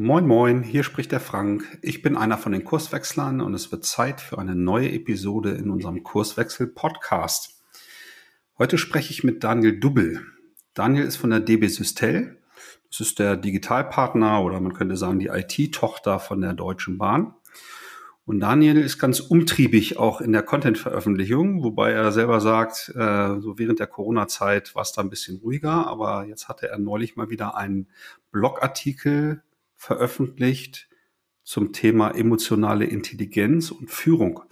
Moin, moin, hier spricht der Frank. Ich bin einer von den Kurswechslern und es wird Zeit für eine neue Episode in unserem Kurswechsel-Podcast. Heute spreche ich mit Daniel Dubbel. Daniel ist von der DB Systel. Das ist der Digitalpartner oder man könnte sagen die IT-Tochter von der Deutschen Bahn. Und Daniel ist ganz umtriebig auch in der Content-Veröffentlichung, wobei er selber sagt, äh, so während der Corona-Zeit war es da ein bisschen ruhiger, aber jetzt hatte er neulich mal wieder einen Blogartikel veröffentlicht zum Thema emotionale Intelligenz und Führung.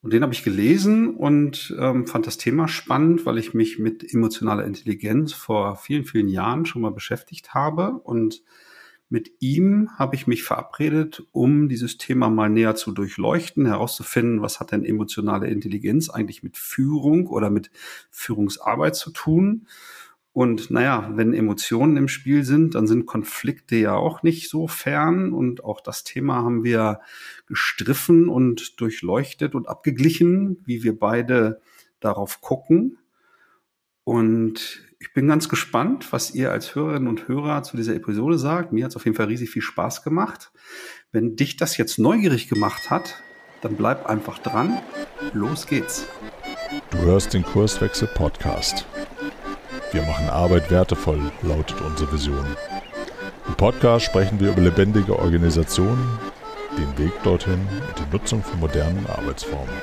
Und den habe ich gelesen und ähm, fand das Thema spannend, weil ich mich mit emotionaler Intelligenz vor vielen, vielen Jahren schon mal beschäftigt habe. Und mit ihm habe ich mich verabredet, um dieses Thema mal näher zu durchleuchten, herauszufinden, was hat denn emotionale Intelligenz eigentlich mit Führung oder mit Führungsarbeit zu tun und naja, wenn Emotionen im Spiel sind, dann sind Konflikte ja auch nicht so fern. Und auch das Thema haben wir gestriffen und durchleuchtet und abgeglichen, wie wir beide darauf gucken. Und ich bin ganz gespannt, was ihr als Hörerinnen und Hörer zu dieser Episode sagt. Mir hat es auf jeden Fall riesig viel Spaß gemacht. Wenn dich das jetzt neugierig gemacht hat, dann bleib einfach dran. Los geht's. Du hörst den Kurswechsel Podcast. Wir machen Arbeit wertevoll, lautet unsere Vision. Im Podcast sprechen wir über lebendige Organisationen, den Weg dorthin und die Nutzung von modernen Arbeitsformen.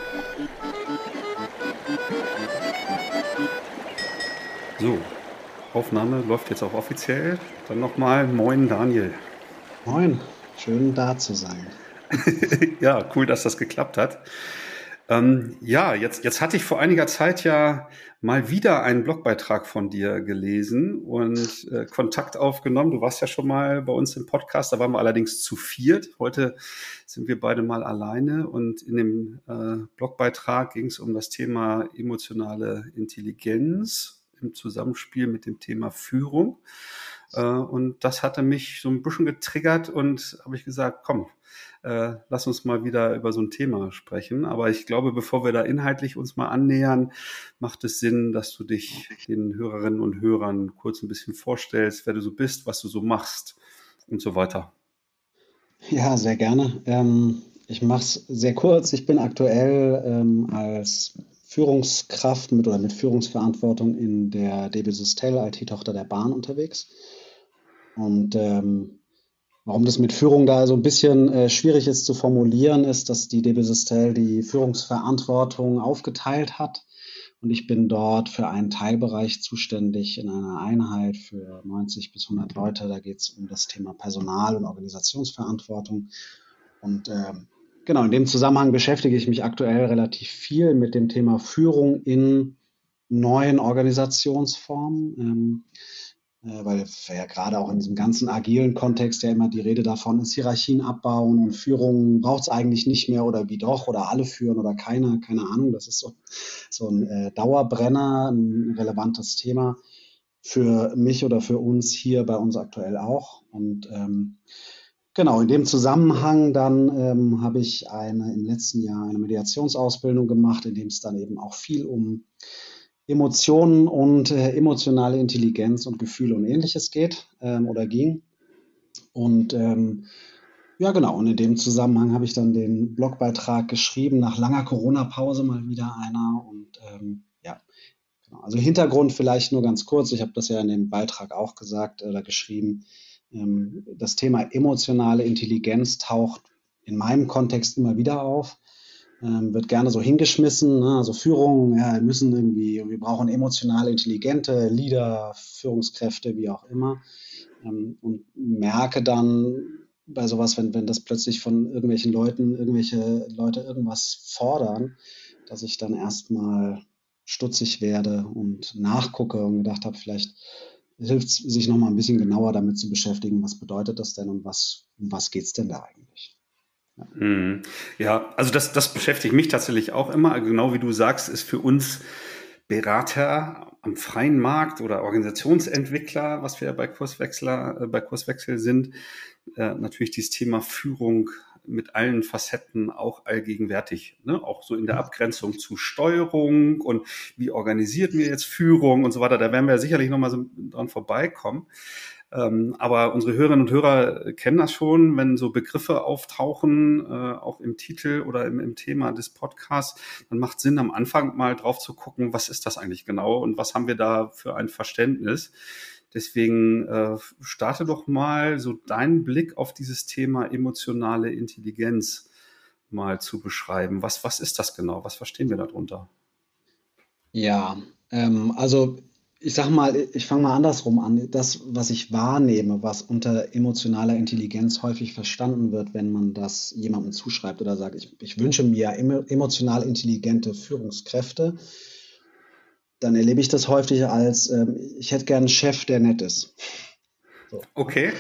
So, Aufnahme läuft jetzt auch offiziell. Dann nochmal Moin Daniel. Moin, schön da zu sein. ja, cool, dass das geklappt hat. Ähm, ja, jetzt, jetzt hatte ich vor einiger Zeit ja mal wieder einen Blogbeitrag von dir gelesen und äh, Kontakt aufgenommen. Du warst ja schon mal bei uns im Podcast, da waren wir allerdings zu viert. Heute sind wir beide mal alleine und in dem äh, Blogbeitrag ging es um das Thema emotionale Intelligenz im Zusammenspiel mit dem Thema Führung. Äh, und das hatte mich so ein bisschen getriggert und habe ich gesagt, komm, äh, lass uns mal wieder über so ein Thema sprechen. Aber ich glaube, bevor wir da inhaltlich uns mal annähern, macht es Sinn, dass du dich den Hörerinnen und Hörern kurz ein bisschen vorstellst, wer du so bist, was du so machst und so weiter. Ja, sehr gerne. Ähm, ich mache es sehr kurz. Ich bin aktuell ähm, als Führungskraft mit oder mit Führungsverantwortung in der DB Systel, IT-Tochter der Bahn, unterwegs. Und ähm, warum das mit Führung da so ein bisschen äh, schwierig ist zu formulieren, ist, dass die DB Systel die Führungsverantwortung aufgeteilt hat. Und ich bin dort für einen Teilbereich zuständig in einer Einheit für 90 bis 100 Leute. Da geht es um das Thema Personal- und Organisationsverantwortung. Und ähm, genau, in dem Zusammenhang beschäftige ich mich aktuell relativ viel mit dem Thema Führung in neuen Organisationsformen. Ähm, äh, weil ja gerade auch in diesem ganzen agilen Kontext ja immer die Rede davon ist, Hierarchien abbauen und Führung braucht es eigentlich nicht mehr oder wie doch oder alle führen oder keiner, keine Ahnung. Das ist so, so ein äh, Dauerbrenner, ein relevantes Thema für mich oder für uns hier bei uns aktuell auch. Und ähm, genau, in dem Zusammenhang dann ähm, habe ich eine im letzten Jahr eine Mediationsausbildung gemacht, in dem es dann eben auch viel um Emotionen und äh, emotionale Intelligenz und Gefühle und ähnliches geht ähm, oder ging. Und ähm, ja, genau. Und in dem Zusammenhang habe ich dann den Blogbeitrag geschrieben, nach langer Corona-Pause mal wieder einer. Und ähm, ja, genau. Also Hintergrund vielleicht nur ganz kurz. Ich habe das ja in dem Beitrag auch gesagt oder geschrieben. Ähm, das Thema emotionale Intelligenz taucht in meinem Kontext immer wieder auf ähm, wird gerne so hingeschmissen. Ne? Also Führung, ja, wir müssen irgendwie, wir brauchen emotional intelligente Leader, Führungskräfte, wie auch immer. Ähm, und merke dann bei sowas, wenn, wenn das plötzlich von irgendwelchen Leuten, irgendwelche Leute irgendwas fordern, dass ich dann erstmal stutzig werde und nachgucke und gedacht habe, vielleicht hilft es sich nochmal ein bisschen genauer damit zu beschäftigen, was bedeutet das denn und was, um was geht es denn da eigentlich? Mhm. Ja, also das, das beschäftigt mich tatsächlich auch immer. Genau wie du sagst, ist für uns Berater am freien Markt oder Organisationsentwickler, was wir bei Kurswechsler, äh, bei Kurswechsel sind, äh, natürlich dieses Thema Führung mit allen Facetten auch allgegenwärtig, ne? auch so in der Abgrenzung zu Steuerung und wie organisiert wir jetzt Führung und so weiter. Da werden wir sicherlich nochmal so dran vorbeikommen. Ähm, aber unsere Hörerinnen und Hörer kennen das schon, wenn so Begriffe auftauchen, äh, auch im Titel oder im, im Thema des Podcasts, dann macht Sinn, am Anfang mal drauf zu gucken, was ist das eigentlich genau und was haben wir da für ein Verständnis. Deswegen äh, starte doch mal so deinen Blick auf dieses Thema emotionale Intelligenz mal zu beschreiben. Was, was ist das genau? Was verstehen wir darunter? Ja, ähm, also ich sag mal, ich fange mal andersrum an. Das, was ich wahrnehme, was unter emotionaler Intelligenz häufig verstanden wird, wenn man das jemandem zuschreibt oder sagt, ich, ich wünsche mir emotional intelligente Führungskräfte, dann erlebe ich das häufig als, ähm, ich hätte gern einen Chef, der nett ist. So. Okay.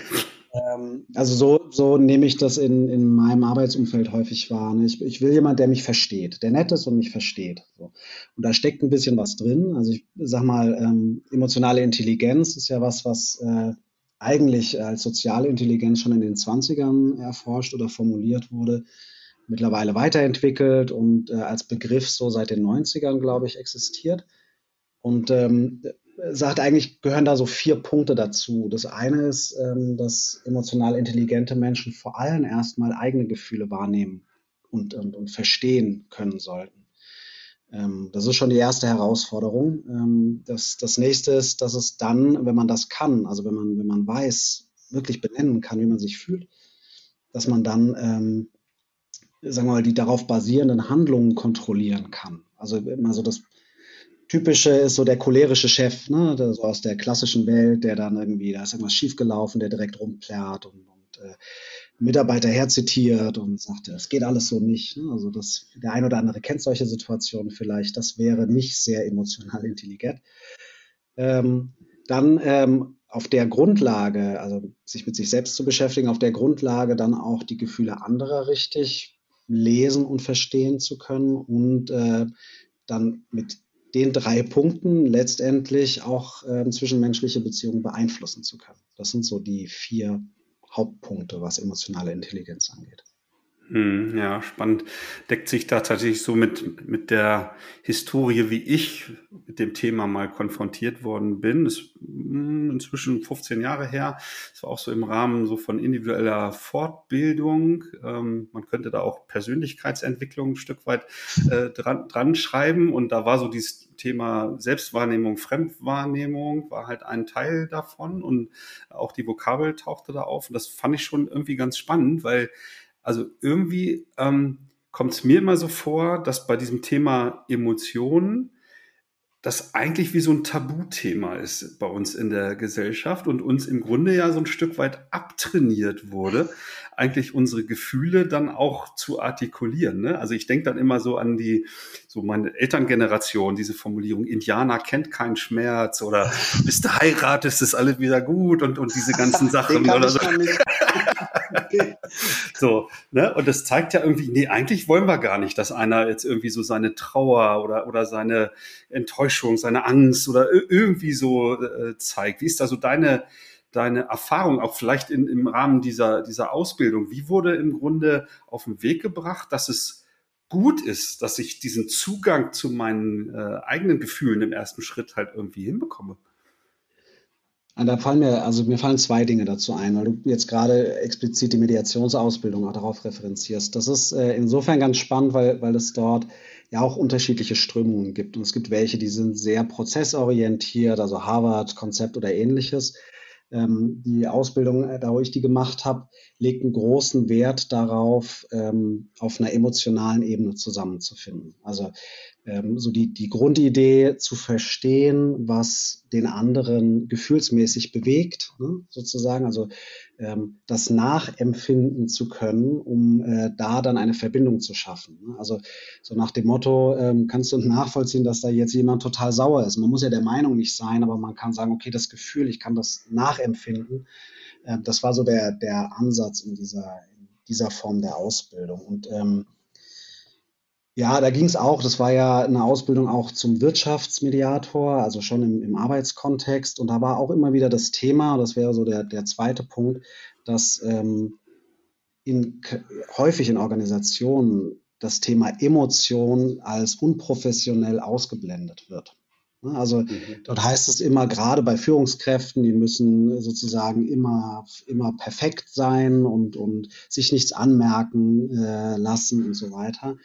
Ähm, also so, so nehme ich das in, in meinem Arbeitsumfeld häufig wahr. Ne? Ich, ich will jemand, der mich versteht, der nett ist und mich versteht. So. Und da steckt ein bisschen was drin. Also ich sag mal, ähm, emotionale Intelligenz ist ja was, was äh, eigentlich als soziale Intelligenz schon in den 20ern erforscht oder formuliert wurde, mittlerweile weiterentwickelt und äh, als Begriff so seit den 90ern, glaube ich, existiert. Und ähm, sagt eigentlich, gehören da so vier Punkte dazu. Das eine ist, ähm, dass emotional intelligente Menschen vor allem erstmal eigene Gefühle wahrnehmen und, und, und verstehen können sollten. Ähm, das ist schon die erste Herausforderung. Ähm, das, das nächste ist, dass es dann, wenn man das kann, also wenn man, wenn man weiß, wirklich benennen kann, wie man sich fühlt, dass man dann, ähm, sagen wir mal, die darauf basierenden Handlungen kontrollieren kann. Also immer so das typische ist so der cholerische Chef, ne, so aus der klassischen Welt, der dann irgendwie, da ist irgendwas schiefgelaufen, der direkt rumplärrt und, und äh, Mitarbeiter herzitiert und sagt, es geht alles so nicht. Ne? Also das, der ein oder andere kennt solche Situationen vielleicht. Das wäre nicht sehr emotional intelligent. Ähm, dann ähm, auf der Grundlage, also sich mit sich selbst zu beschäftigen, auf der Grundlage dann auch die Gefühle anderer richtig lesen und verstehen zu können und äh, dann mit den drei Punkten letztendlich auch äh, zwischenmenschliche Beziehungen beeinflussen zu können. Das sind so die vier Hauptpunkte, was emotionale Intelligenz angeht. Hm, ja, spannend. Deckt sich da tatsächlich so mit, mit der Historie, wie ich mit dem Thema mal konfrontiert worden bin. Das ist hm, inzwischen 15 Jahre her. Das war auch so im Rahmen so von individueller Fortbildung. Ähm, man könnte da auch Persönlichkeitsentwicklung ein Stück weit äh, dran, dran schreiben. Und da war so dieses Thema Selbstwahrnehmung, Fremdwahrnehmung war halt ein Teil davon. Und auch die Vokabel tauchte da auf. Und das fand ich schon irgendwie ganz spannend, weil also irgendwie ähm, kommt es mir immer so vor, dass bei diesem Thema Emotionen das eigentlich wie so ein Tabuthema ist bei uns in der Gesellschaft und uns im Grunde ja so ein Stück weit abtrainiert wurde, eigentlich unsere Gefühle dann auch zu artikulieren. Ne? Also ich denke dann immer so an die, so meine Elterngeneration, diese Formulierung, Indianer kennt keinen Schmerz oder bis du heiratest, ist alles wieder gut und, und diese ganzen Sachen oder so. so, ne? Und das zeigt ja irgendwie, nee, eigentlich wollen wir gar nicht, dass einer jetzt irgendwie so seine Trauer oder, oder seine Enttäuschung, seine Angst oder irgendwie so äh, zeigt. Wie ist da so deine, deine Erfahrung, auch vielleicht in, im Rahmen dieser, dieser Ausbildung? Wie wurde im Grunde auf den Weg gebracht, dass es gut ist, dass ich diesen Zugang zu meinen äh, eigenen Gefühlen im ersten Schritt halt irgendwie hinbekomme? Da fallen mir, also mir fallen zwei Dinge dazu ein, weil du jetzt gerade explizit die Mediationsausbildung auch darauf referenzierst. Das ist äh, insofern ganz spannend, weil, weil es dort ja auch unterschiedliche Strömungen gibt. Und es gibt welche, die sind sehr prozessorientiert, also Harvard-Konzept oder ähnliches. Ähm, die Ausbildung, äh, da wo ich die gemacht habe, legt einen großen Wert darauf, ähm, auf einer emotionalen Ebene zusammenzufinden. Also ähm, so die, die Grundidee zu verstehen, was den anderen gefühlsmäßig bewegt, ne, sozusagen, also ähm, das nachempfinden zu können, um äh, da dann eine Verbindung zu schaffen. Ne? Also so nach dem Motto, ähm, kannst du nachvollziehen, dass da jetzt jemand total sauer ist. Man muss ja der Meinung nicht sein, aber man kann sagen, okay, das Gefühl, ich kann das nachempfinden. Äh, das war so der, der Ansatz in dieser, in dieser Form der Ausbildung. Und ähm, ja, da ging es auch, das war ja eine Ausbildung auch zum Wirtschaftsmediator, also schon im, im Arbeitskontext. Und da war auch immer wieder das Thema, das wäre so der, der zweite Punkt, dass ähm, in, häufig in Organisationen das Thema Emotion als unprofessionell ausgeblendet wird. Ne, also mhm. dort heißt es immer, gerade bei Führungskräften, die müssen sozusagen immer, immer perfekt sein und, und sich nichts anmerken äh, lassen und so weiter.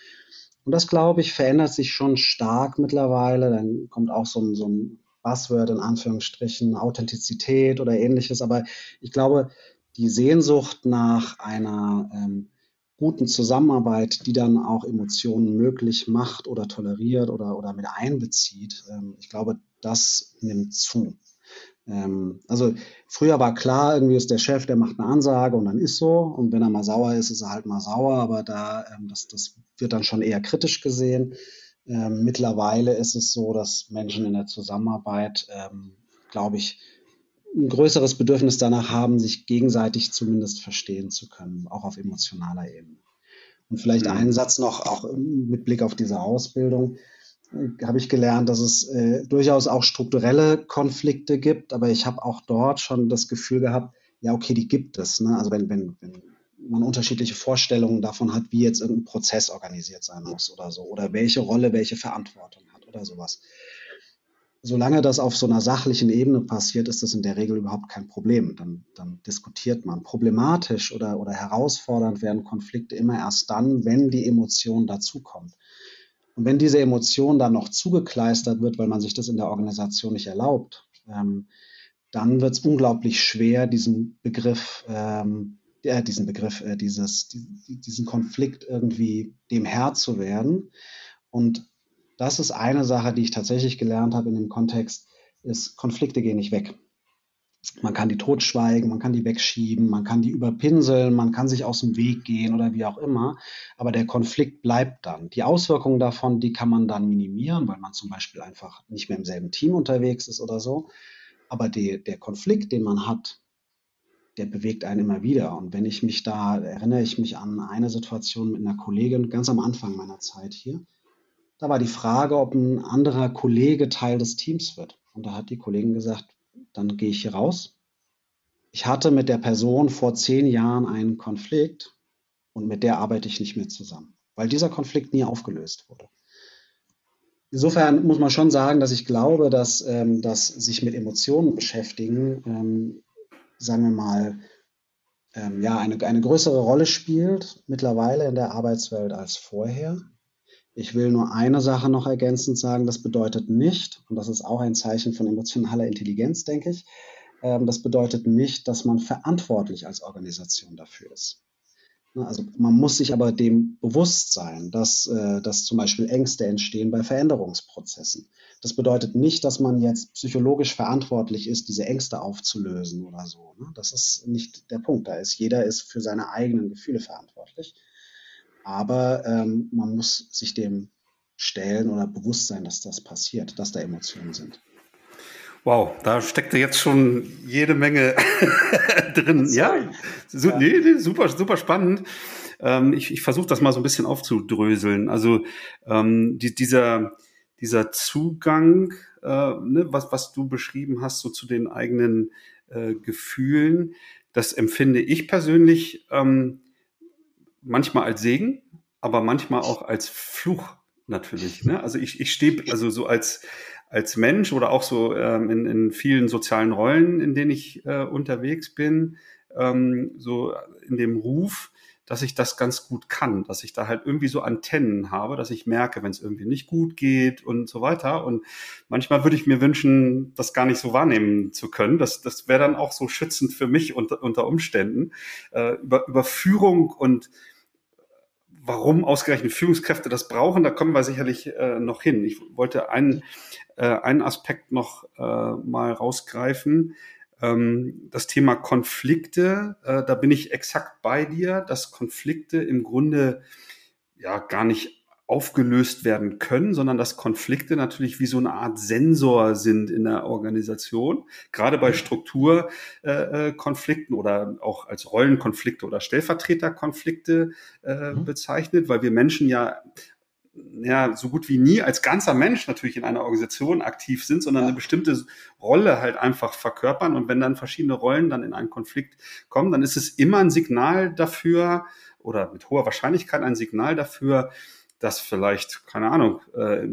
Und das, glaube ich, verändert sich schon stark mittlerweile. Dann kommt auch so ein, so ein Buzzword in Anführungsstrichen, Authentizität oder ähnliches. Aber ich glaube, die Sehnsucht nach einer ähm, guten Zusammenarbeit, die dann auch Emotionen möglich macht oder toleriert oder, oder mit einbezieht, ähm, ich glaube, das nimmt zu. Ähm, also früher war klar, irgendwie ist der Chef, der macht eine Ansage und dann ist so. Und wenn er mal sauer ist, ist er halt mal sauer, aber da, ähm, das, das wird dann schon eher kritisch gesehen. Ähm, mittlerweile ist es so, dass Menschen in der Zusammenarbeit, ähm, glaube ich, ein größeres Bedürfnis danach haben, sich gegenseitig zumindest verstehen zu können, auch auf emotionaler Ebene. Und vielleicht mhm. einen Satz noch, auch mit Blick auf diese Ausbildung, äh, habe ich gelernt, dass es äh, durchaus auch strukturelle Konflikte gibt, aber ich habe auch dort schon das Gefühl gehabt, ja, okay, die gibt es. Ne? Also wenn, wenn, wenn man unterschiedliche Vorstellungen davon hat, wie jetzt irgendein Prozess organisiert sein muss oder so, oder welche Rolle, welche Verantwortung hat oder sowas solange das auf so einer sachlichen Ebene passiert, ist das in der Regel überhaupt kein Problem. Dann, dann diskutiert man. Problematisch oder, oder herausfordernd werden Konflikte immer erst dann, wenn die Emotion dazukommt. Und wenn diese Emotion dann noch zugekleistert wird, weil man sich das in der Organisation nicht erlaubt, ähm, dann wird es unglaublich schwer, diesen Begriff, ähm, äh, diesen Begriff, äh, dieses, die, diesen Konflikt irgendwie dem Herr zu werden. Und das ist eine Sache, die ich tatsächlich gelernt habe in dem Kontext, ist, Konflikte gehen nicht weg. Man kann die totschweigen, man kann die wegschieben, man kann die überpinseln, man kann sich aus dem Weg gehen oder wie auch immer. Aber der Konflikt bleibt dann. Die Auswirkungen davon, die kann man dann minimieren, weil man zum Beispiel einfach nicht mehr im selben Team unterwegs ist oder so. Aber die, der Konflikt, den man hat, der bewegt einen immer wieder. Und wenn ich mich da, erinnere ich mich an eine Situation mit einer Kollegin ganz am Anfang meiner Zeit hier. Da war die Frage, ob ein anderer Kollege Teil des Teams wird. Und da hat die Kollegin gesagt, dann gehe ich hier raus. Ich hatte mit der Person vor zehn Jahren einen Konflikt und mit der arbeite ich nicht mehr zusammen, weil dieser Konflikt nie aufgelöst wurde. Insofern muss man schon sagen, dass ich glaube, dass, ähm, dass sich mit Emotionen beschäftigen, ähm, sagen wir mal, ähm, ja, eine, eine größere Rolle spielt mittlerweile in der Arbeitswelt als vorher. Ich will nur eine Sache noch ergänzend sagen. Das bedeutet nicht, und das ist auch ein Zeichen von emotionaler Intelligenz, denke ich, ähm, das bedeutet nicht, dass man verantwortlich als Organisation dafür ist. Ne, also man muss sich aber dem bewusst sein, dass, äh, dass zum Beispiel Ängste entstehen bei Veränderungsprozessen. Das bedeutet nicht, dass man jetzt psychologisch verantwortlich ist, diese Ängste aufzulösen oder so. Ne. Das ist nicht der Punkt. Da ist jeder ist für seine eigenen Gefühle verantwortlich. Aber ähm, man muss sich dem stellen oder bewusst sein, dass das passiert, dass da Emotionen sind. Wow, da steckte jetzt schon jede Menge drin. Ja, so, nee, nee, super, super spannend. Ähm, ich ich versuche das mal so ein bisschen aufzudröseln. Also ähm, die, dieser, dieser Zugang, äh, ne, was, was du beschrieben hast, so zu den eigenen äh, Gefühlen, das empfinde ich persönlich ähm, manchmal als Segen, aber manchmal auch als Fluch natürlich. Ne? Also ich, ich stehe also so als als Mensch oder auch so ähm, in, in vielen sozialen Rollen, in denen ich äh, unterwegs bin, ähm, so in dem Ruf, dass ich das ganz gut kann, dass ich da halt irgendwie so Antennen habe, dass ich merke, wenn es irgendwie nicht gut geht und so weiter. Und manchmal würde ich mir wünschen, das gar nicht so wahrnehmen zu können. Das, das wäre dann auch so schützend für mich unter, unter Umständen. Äh, über, über Führung und warum ausgerechnet Führungskräfte das brauchen, da kommen wir sicherlich äh, noch hin. Ich wollte einen, äh, einen Aspekt noch äh, mal rausgreifen ähm, das Thema Konflikte, äh, da bin ich exakt bei dir, dass Konflikte im Grunde ja gar nicht aufgelöst werden können, sondern dass Konflikte natürlich wie so eine Art Sensor sind in der Organisation, gerade bei Strukturkonflikten äh, äh oder auch als Rollenkonflikte oder Stellvertreterkonflikte äh, mhm. bezeichnet, weil wir Menschen ja ja, so gut wie nie als ganzer Mensch natürlich in einer Organisation aktiv sind, sondern eine bestimmte Rolle halt einfach verkörpern. Und wenn dann verschiedene Rollen dann in einen Konflikt kommen, dann ist es immer ein Signal dafür oder mit hoher Wahrscheinlichkeit ein Signal dafür, dass vielleicht, keine Ahnung, äh,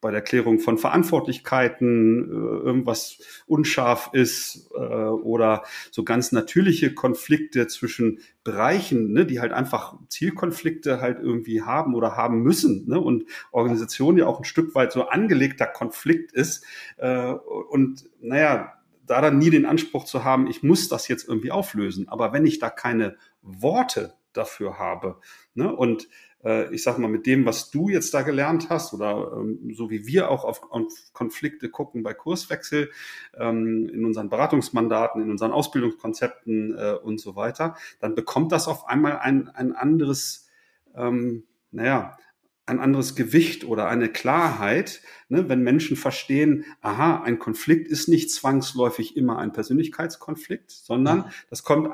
bei der Klärung von Verantwortlichkeiten äh, irgendwas unscharf ist äh, oder so ganz natürliche Konflikte zwischen Bereichen, ne, die halt einfach Zielkonflikte halt irgendwie haben oder haben müssen ne, und Organisation ja auch ein Stück weit so angelegter Konflikt ist äh, und naja, da dann nie den Anspruch zu haben, ich muss das jetzt irgendwie auflösen. Aber wenn ich da keine Worte dafür habe ne, und äh, ich sag mal, mit dem, was du jetzt da gelernt hast oder ähm, so wie wir auch auf, auf Konflikte gucken bei Kurswechsel ähm, in unseren Beratungsmandaten, in unseren Ausbildungskonzepten äh, und so weiter, dann bekommt das auf einmal ein, ein anderes, ähm, naja, ein anderes Gewicht oder eine Klarheit, ne, wenn Menschen verstehen, aha, ein Konflikt ist nicht zwangsläufig immer ein Persönlichkeitskonflikt, sondern das kommt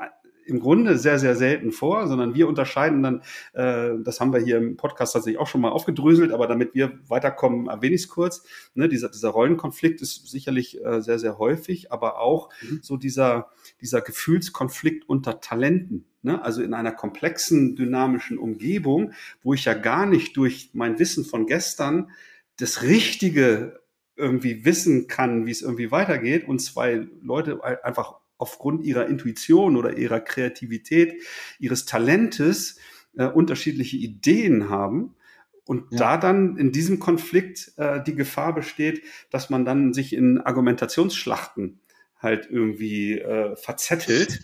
im Grunde sehr, sehr selten vor, sondern wir unterscheiden dann, äh, das haben wir hier im Podcast tatsächlich auch schon mal aufgedröselt, aber damit wir weiterkommen, erwähne ich es kurz. Ne, dieser, dieser Rollenkonflikt ist sicherlich äh, sehr, sehr häufig, aber auch mhm. so dieser, dieser Gefühlskonflikt unter Talenten. Ne? Also in einer komplexen, dynamischen Umgebung, wo ich ja gar nicht durch mein Wissen von gestern das Richtige irgendwie wissen kann, wie es irgendwie weitergeht und zwei Leute einfach aufgrund ihrer Intuition oder ihrer Kreativität, ihres Talentes äh, unterschiedliche Ideen haben. Und ja. da dann in diesem Konflikt äh, die Gefahr besteht, dass man dann sich in Argumentationsschlachten halt irgendwie äh, verzettelt,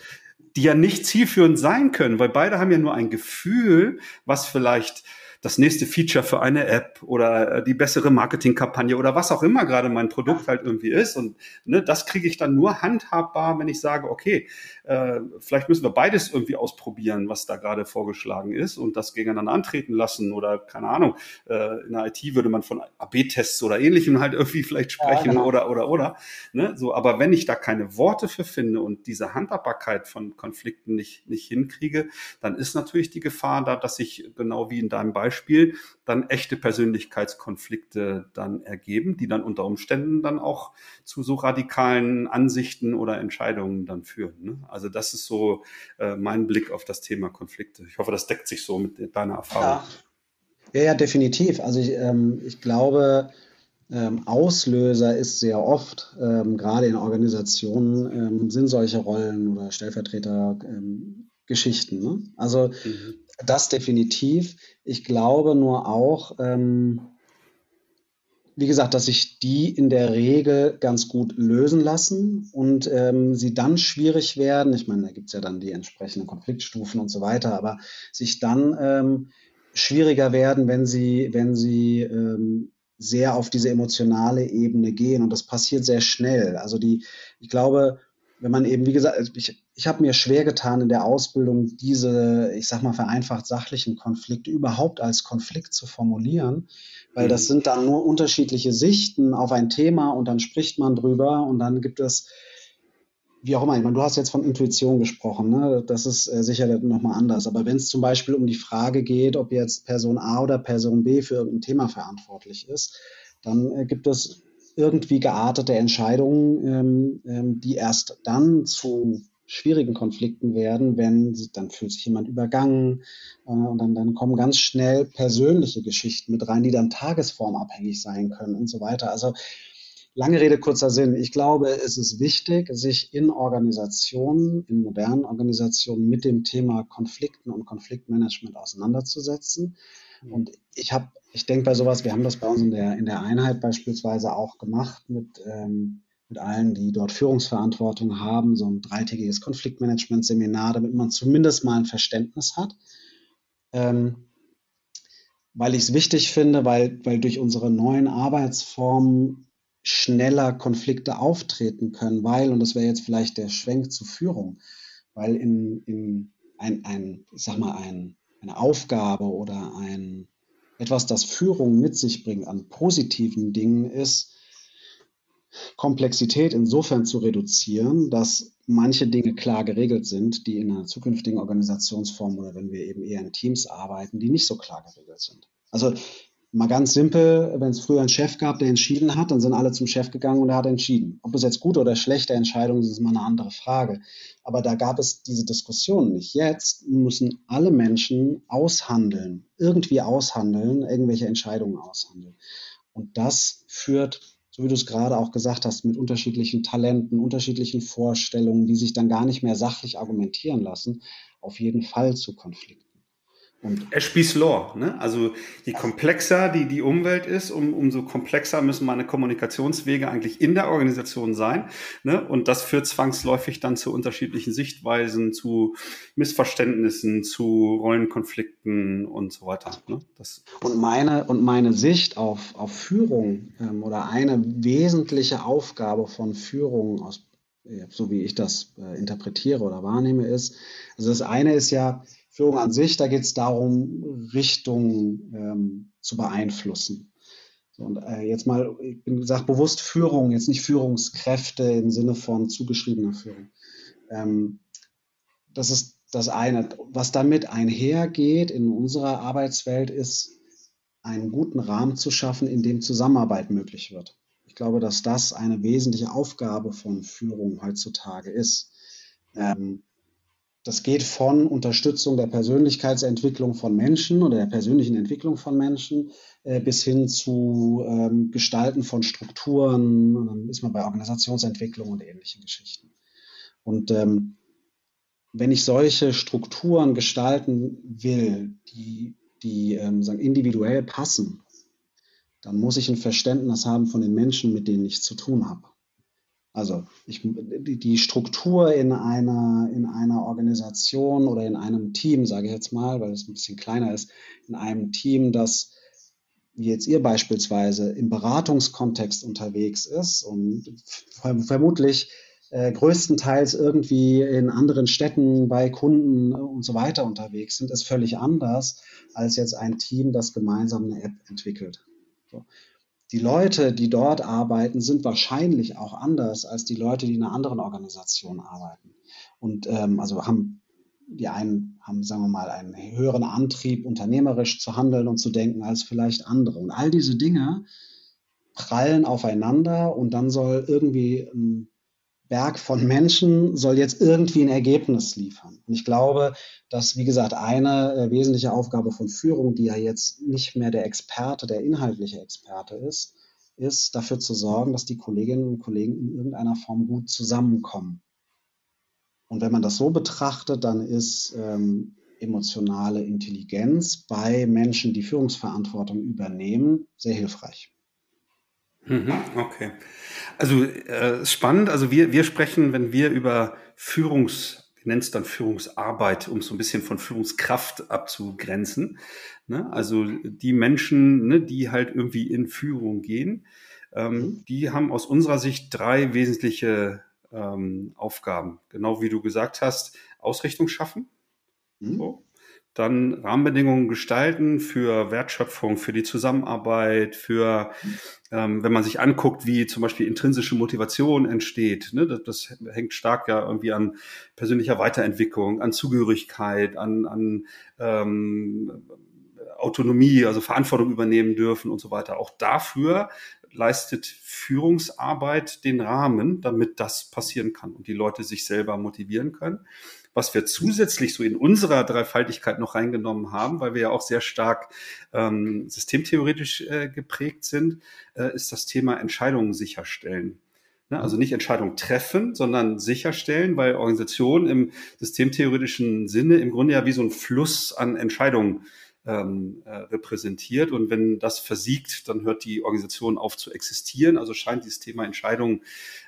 die ja nicht zielführend sein können, weil beide haben ja nur ein Gefühl, was vielleicht das nächste Feature für eine App oder äh, die bessere Marketingkampagne oder was auch immer gerade mein Produkt halt irgendwie ist. Und ne, das kriege ich dann nur handhabbar, wenn ich sage, okay, äh, vielleicht müssen wir beides irgendwie ausprobieren, was da gerade vorgeschlagen ist und das gegeneinander antreten lassen oder keine Ahnung. Äh, in der IT würde man von AB-Tests oder ähnlichem halt irgendwie vielleicht sprechen ja, genau. oder oder oder. Ne? So, aber wenn ich da keine Worte für finde und diese Handhabbarkeit von Konflikten nicht nicht hinkriege, dann ist natürlich die Gefahr da, dass ich genau wie in deinem Beispiel Beispiel dann echte Persönlichkeitskonflikte dann ergeben, die dann unter Umständen dann auch zu so radikalen Ansichten oder Entscheidungen dann führen. Ne? Also das ist so äh, mein Blick auf das Thema Konflikte. Ich hoffe, das deckt sich so mit deiner Erfahrung. Ja, ja, ja definitiv. Also ich, ähm, ich glaube, ähm, Auslöser ist sehr oft, ähm, gerade in Organisationen, ähm, sind solche Rollen oder Stellvertretergeschichten. Ähm, ne? Also mhm. Das definitiv. Ich glaube nur auch, ähm, wie gesagt, dass sich die in der Regel ganz gut lösen lassen und ähm, sie dann schwierig werden. Ich meine, da gibt es ja dann die entsprechenden Konfliktstufen und so weiter, aber sich dann ähm, schwieriger werden, wenn sie, wenn sie ähm, sehr auf diese emotionale Ebene gehen. Und das passiert sehr schnell. Also die, ich glaube, wenn man eben, wie gesagt, also ich, ich habe mir schwer getan in der Ausbildung, diese, ich sag mal, vereinfacht sachlichen Konflikte überhaupt als Konflikt zu formulieren, weil das mhm. sind dann nur unterschiedliche Sichten auf ein Thema und dann spricht man drüber und dann gibt es, wie auch immer, ich meine, du hast jetzt von Intuition gesprochen, ne? das ist äh, sicher nochmal anders, aber wenn es zum Beispiel um die Frage geht, ob jetzt Person A oder Person B für irgendein Thema verantwortlich ist, dann äh, gibt es irgendwie geartete Entscheidungen, ähm, ähm, die erst dann zu schwierigen Konflikten werden, wenn dann fühlt sich jemand übergangen äh, und dann, dann kommen ganz schnell persönliche Geschichten mit rein, die dann tagesformabhängig sein können und so weiter. Also lange Rede, kurzer Sinn. Ich glaube, es ist wichtig, sich in Organisationen, in modernen Organisationen mit dem Thema Konflikten und Konfliktmanagement auseinanderzusetzen. Und ich habe ich denke bei sowas, wir haben das bei uns in der, in der Einheit beispielsweise auch gemacht mit, ähm, mit allen, die dort Führungsverantwortung haben, so ein dreitägiges Konfliktmanagement-Seminar, damit man zumindest mal ein Verständnis hat. Ähm, weil ich es wichtig finde, weil, weil durch unsere neuen Arbeitsformen schneller Konflikte auftreten können, weil, und das wäre jetzt vielleicht der Schwenk zur Führung, weil in, in ein, ein, ich sag mal, ein, eine Aufgabe oder ein, etwas, das Führung mit sich bringt an positiven Dingen, ist, Komplexität insofern zu reduzieren, dass manche Dinge klar geregelt sind, die in einer zukünftigen Organisationsform oder wenn wir eben eher in Teams arbeiten, die nicht so klar geregelt sind. Also Mal ganz simpel, wenn es früher einen Chef gab, der entschieden hat, dann sind alle zum Chef gegangen und er hat entschieden. Ob es jetzt gute oder schlechte Entscheidungen ist, ist mal eine andere Frage. Aber da gab es diese Diskussion nicht. Jetzt müssen alle Menschen aushandeln, irgendwie aushandeln, irgendwelche Entscheidungen aushandeln. Und das führt, so wie du es gerade auch gesagt hast, mit unterschiedlichen Talenten, unterschiedlichen Vorstellungen, die sich dann gar nicht mehr sachlich argumentieren lassen, auf jeden Fall zu Konflikten. Und Ashby's Law, ne? Also je komplexer die, die Umwelt ist, um, umso komplexer müssen meine Kommunikationswege eigentlich in der Organisation sein. Ne? Und das führt zwangsläufig dann zu unterschiedlichen Sichtweisen, zu Missverständnissen, zu Rollenkonflikten und so weiter. Ne? Das und meine, und meine Sicht auf, auf Führung ähm, oder eine wesentliche Aufgabe von Führung aus so wie ich das äh, interpretiere oder wahrnehme, ist, also das eine ist ja, Führung an sich, da geht es darum, Richtung ähm, zu beeinflussen. So, und äh, jetzt mal, ich bin gesagt, bewusst Führung, jetzt nicht Führungskräfte im Sinne von zugeschriebener Führung. Ähm, das ist das eine. Was damit einhergeht in unserer Arbeitswelt, ist, einen guten Rahmen zu schaffen, in dem Zusammenarbeit möglich wird. Ich glaube, dass das eine wesentliche Aufgabe von Führung heutzutage ist. Ähm, das geht von Unterstützung der Persönlichkeitsentwicklung von Menschen oder der persönlichen Entwicklung von Menschen äh, bis hin zu ähm, Gestalten von Strukturen. Und dann ist man bei Organisationsentwicklung und ähnlichen Geschichten. Und ähm, wenn ich solche Strukturen gestalten will, die, die ähm, sagen, individuell passen, dann muss ich ein Verständnis haben von den Menschen, mit denen ich zu tun habe. Also ich, die Struktur in einer, in einer Organisation oder in einem Team, sage ich jetzt mal, weil es ein bisschen kleiner ist, in einem Team, das wie jetzt ihr beispielsweise im Beratungskontext unterwegs ist und vermutlich äh, größtenteils irgendwie in anderen Städten bei Kunden und so weiter unterwegs sind, ist völlig anders als jetzt ein Team, das gemeinsam eine App entwickelt. So die Leute, die dort arbeiten, sind wahrscheinlich auch anders als die Leute, die in einer anderen Organisation arbeiten. Und ähm, also haben die einen haben, sagen wir mal, einen höheren Antrieb, unternehmerisch zu handeln und zu denken als vielleicht andere. Und all diese Dinge prallen aufeinander und dann soll irgendwie ein Berg von Menschen soll jetzt irgendwie ein Ergebnis liefern. Und ich glaube, dass, wie gesagt, eine äh, wesentliche Aufgabe von Führung, die ja jetzt nicht mehr der Experte, der inhaltliche Experte ist, ist dafür zu sorgen, dass die Kolleginnen und Kollegen in irgendeiner Form gut zusammenkommen. Und wenn man das so betrachtet, dann ist ähm, emotionale Intelligenz bei Menschen, die Führungsverantwortung übernehmen, sehr hilfreich. Mhm, okay. Also äh, spannend. Also wir, wir sprechen, wenn wir über Führungs, wir nennen es dann Führungsarbeit, um so ein bisschen von Führungskraft abzugrenzen. Ne? Also die Menschen, ne, die halt irgendwie in Führung gehen, ähm, mhm. die haben aus unserer Sicht drei wesentliche ähm, Aufgaben. Genau wie du gesagt hast, Ausrichtung schaffen. Mhm. So dann Rahmenbedingungen gestalten für Wertschöpfung, für die Zusammenarbeit, für, ähm, wenn man sich anguckt, wie zum Beispiel intrinsische Motivation entsteht. Ne, das, das hängt stark ja irgendwie an persönlicher Weiterentwicklung, an Zugehörigkeit, an, an ähm, Autonomie, also Verantwortung übernehmen dürfen und so weiter. Auch dafür leistet Führungsarbeit den Rahmen, damit das passieren kann und die Leute sich selber motivieren können. Was wir zusätzlich so in unserer Dreifaltigkeit noch reingenommen haben, weil wir ja auch sehr stark ähm, systemtheoretisch äh, geprägt sind, äh, ist das Thema Entscheidungen sicherstellen. Ne? Also nicht Entscheidungen treffen, sondern sicherstellen, weil Organisation im systemtheoretischen Sinne im Grunde ja wie so ein Fluss an Entscheidungen ähm, äh, repräsentiert. Und wenn das versiegt, dann hört die Organisation auf zu existieren. Also scheint dieses Thema Entscheidung,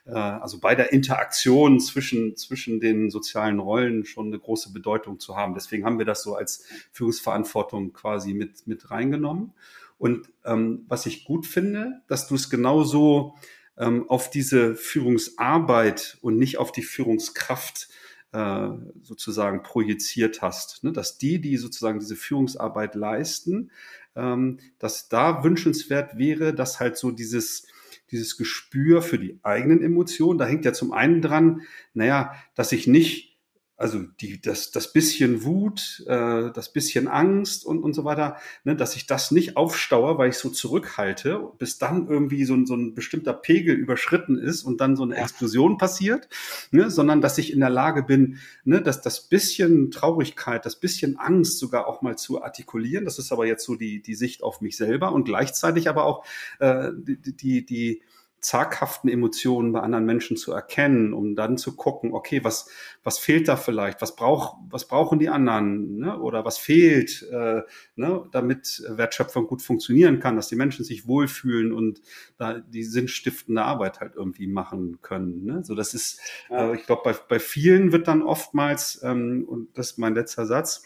äh, also bei der Interaktion zwischen, zwischen den sozialen Rollen schon eine große Bedeutung zu haben. Deswegen haben wir das so als Führungsverantwortung quasi mit, mit reingenommen. Und ähm, was ich gut finde, dass du es genauso ähm, auf diese Führungsarbeit und nicht auf die Führungskraft äh, sozusagen projiziert hast, ne? dass die, die sozusagen diese Führungsarbeit leisten, ähm, dass da wünschenswert wäre, dass halt so dieses dieses Gespür für die eigenen Emotionen, da hängt ja zum einen dran, naja, dass ich nicht also die, das, das bisschen Wut, äh, das bisschen Angst und, und so weiter, ne, dass ich das nicht aufstaue, weil ich so zurückhalte, bis dann irgendwie so ein, so ein bestimmter Pegel überschritten ist und dann so eine Explosion passiert, ne, sondern dass ich in der Lage bin, ne, dass das bisschen Traurigkeit, das bisschen Angst sogar auch mal zu artikulieren. Das ist aber jetzt so die, die Sicht auf mich selber und gleichzeitig aber auch äh, die, die, die zaghaften Emotionen bei anderen Menschen zu erkennen, um dann zu gucken, okay, was, was fehlt da vielleicht, was, brauch, was brauchen die anderen ne? oder was fehlt, äh, ne? damit Wertschöpfung gut funktionieren kann, dass die Menschen sich wohlfühlen und da die sinnstiftende Arbeit halt irgendwie machen können. Ne? So, das ist, äh, ich glaube, bei, bei vielen wird dann oftmals, ähm, und das ist mein letzter Satz,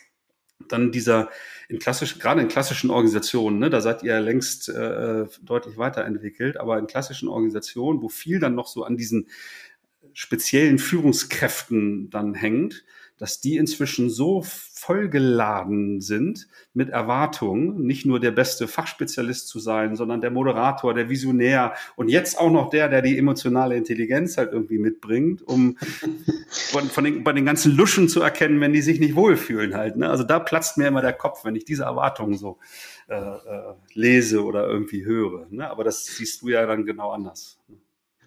dann dieser in klassischen, gerade in klassischen Organisationen, ne, da seid ihr längst äh, deutlich weiterentwickelt, aber in klassischen Organisationen, wo viel dann noch so an diesen speziellen Führungskräften dann hängt, dass die inzwischen so vollgeladen sind mit Erwartungen, nicht nur der beste Fachspezialist zu sein, sondern der Moderator, der Visionär und jetzt auch noch der, der die emotionale Intelligenz halt irgendwie mitbringt, um von, von den, bei den ganzen Luschen zu erkennen, wenn die sich nicht wohlfühlen halt. Ne? Also da platzt mir immer der Kopf, wenn ich diese Erwartungen so äh, äh, lese oder irgendwie höre. Ne? Aber das siehst du ja dann genau anders.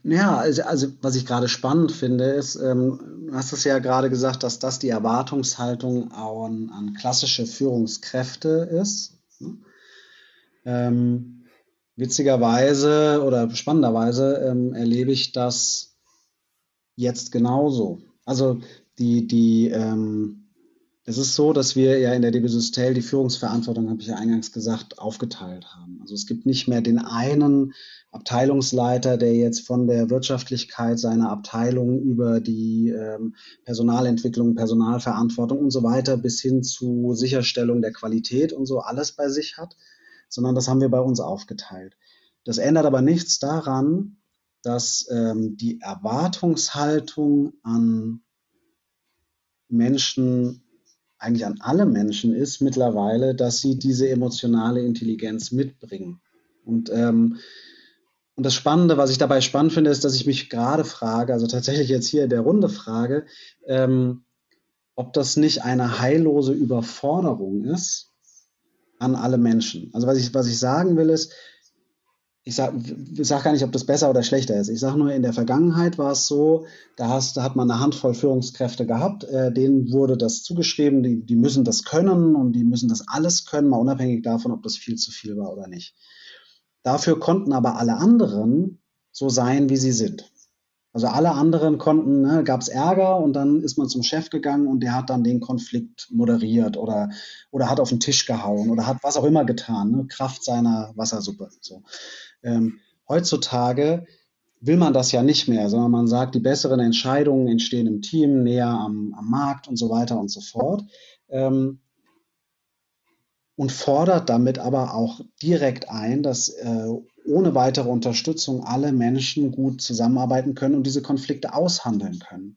Ja, also, also was ich gerade spannend finde, ist, ähm, hast es ja gerade gesagt, dass das die Erwartungshaltung an, an klassische Führungskräfte ist. Ne? Ähm, witzigerweise oder spannenderweise ähm, erlebe ich das jetzt genauso. Also die, die, ähm, es ist so, dass wir ja in der DB Systel die Führungsverantwortung, habe ich ja eingangs gesagt, aufgeteilt haben. Also es gibt nicht mehr den einen Abteilungsleiter, der jetzt von der Wirtschaftlichkeit seiner Abteilung über die ähm, Personalentwicklung, Personalverantwortung und so weiter bis hin zu Sicherstellung der Qualität und so alles bei sich hat, sondern das haben wir bei uns aufgeteilt. Das ändert aber nichts daran, dass ähm, die Erwartungshaltung an Menschen, eigentlich an alle Menschen ist mittlerweile, dass sie diese emotionale Intelligenz mitbringen. Und ähm, und das Spannende, was ich dabei spannend finde, ist, dass ich mich gerade frage, also tatsächlich jetzt hier in der Runde frage, ähm, ob das nicht eine heillose Überforderung ist an alle Menschen. Also was ich, was ich sagen will, ist, ich sage sag gar nicht, ob das besser oder schlechter ist. Ich sage nur, in der Vergangenheit war es so, da, hast, da hat man eine Handvoll Führungskräfte gehabt, äh, denen wurde das zugeschrieben, die, die müssen das können und die müssen das alles können, mal unabhängig davon, ob das viel zu viel war oder nicht. Dafür konnten aber alle anderen so sein, wie sie sind. Also alle anderen konnten, ne, gab es Ärger und dann ist man zum Chef gegangen und der hat dann den Konflikt moderiert oder, oder hat auf den Tisch gehauen oder hat was auch immer getan, ne, Kraft seiner Wassersuppe. So. Ähm, heutzutage will man das ja nicht mehr, sondern man sagt, die besseren Entscheidungen entstehen im Team, näher am, am Markt und so weiter und so fort. Ähm, und fordert damit aber auch direkt ein, dass äh, ohne weitere Unterstützung alle Menschen gut zusammenarbeiten können und diese Konflikte aushandeln können.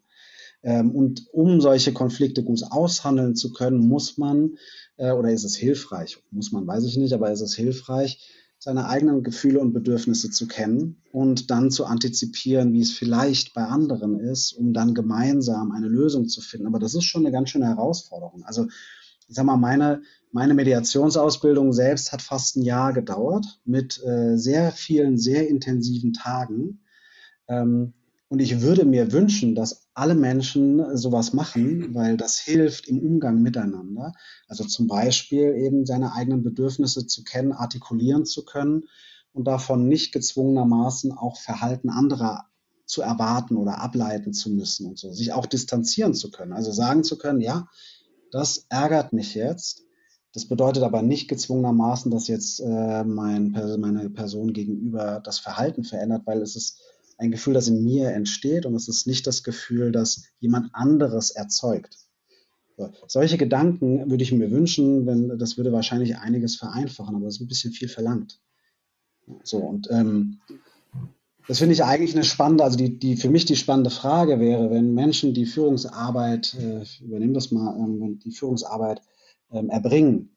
Ähm, und um solche Konflikte gut aushandeln zu können, muss man, äh, oder ist es hilfreich, muss man, weiß ich nicht, aber ist es hilfreich, seine eigenen Gefühle und Bedürfnisse zu kennen und dann zu antizipieren, wie es vielleicht bei anderen ist, um dann gemeinsam eine Lösung zu finden. Aber das ist schon eine ganz schöne Herausforderung. Also ich sag mal, meine, meine Mediationsausbildung selbst hat fast ein Jahr gedauert mit äh, sehr vielen, sehr intensiven Tagen. Ähm, und ich würde mir wünschen, dass alle Menschen sowas machen, weil das hilft im Umgang miteinander. Also zum Beispiel eben seine eigenen Bedürfnisse zu kennen, artikulieren zu können und davon nicht gezwungenermaßen auch Verhalten anderer zu erwarten oder ableiten zu müssen und so, sich auch distanzieren zu können. Also sagen zu können, ja, das ärgert mich jetzt. Das bedeutet aber nicht gezwungenermaßen, dass jetzt äh, mein, meine Person gegenüber das Verhalten verändert, weil es ist ein Gefühl, das in mir entsteht und es ist nicht das Gefühl, das jemand anderes erzeugt. So, solche Gedanken würde ich mir wünschen, wenn das würde wahrscheinlich einiges vereinfachen, aber es ist ein bisschen viel verlangt. So und ähm, das finde ich eigentlich eine spannende, also die, die für mich die spannende Frage wäre, wenn Menschen die Führungsarbeit, äh, übernehmen das mal, ähm, die Führungsarbeit ähm, erbringen,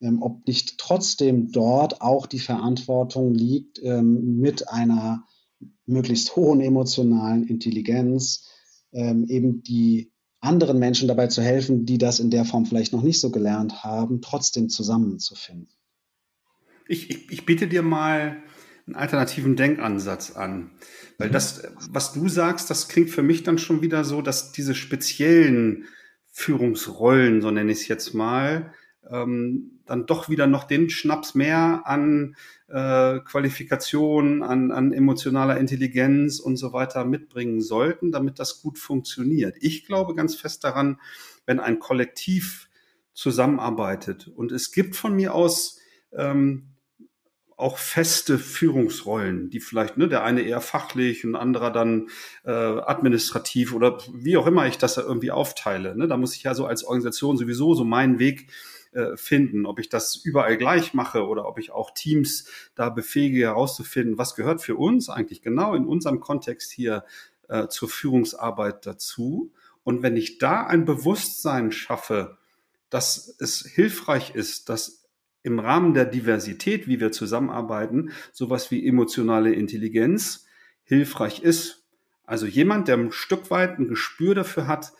ähm, ob nicht trotzdem dort auch die Verantwortung liegt, ähm, mit einer möglichst hohen emotionalen Intelligenz ähm, eben die anderen Menschen dabei zu helfen, die das in der Form vielleicht noch nicht so gelernt haben, trotzdem zusammenzufinden. Ich, ich, ich biete dir mal einen alternativen Denkansatz an. Weil mhm. das, was du sagst, das klingt für mich dann schon wieder so, dass diese speziellen Führungsrollen, so nenne ich es jetzt mal, ähm, dann doch wieder noch den Schnaps mehr an äh, Qualifikation, an, an emotionaler Intelligenz und so weiter mitbringen sollten, damit das gut funktioniert. Ich glaube ganz fest daran, wenn ein Kollektiv zusammenarbeitet und es gibt von mir aus ähm, auch feste Führungsrollen, die vielleicht, ne, der eine eher fachlich und anderer dann äh, administrativ oder wie auch immer ich das irgendwie aufteile. Ne? Da muss ich ja so als Organisation sowieso so meinen Weg äh, finden, ob ich das überall gleich mache oder ob ich auch Teams da befähige herauszufinden, was gehört für uns eigentlich genau in unserem Kontext hier äh, zur Führungsarbeit dazu. Und wenn ich da ein Bewusstsein schaffe, dass es hilfreich ist, dass im Rahmen der Diversität, wie wir zusammenarbeiten, sowas wie emotionale Intelligenz hilfreich ist. Also jemand, der ein Stück weit ein Gespür dafür hat,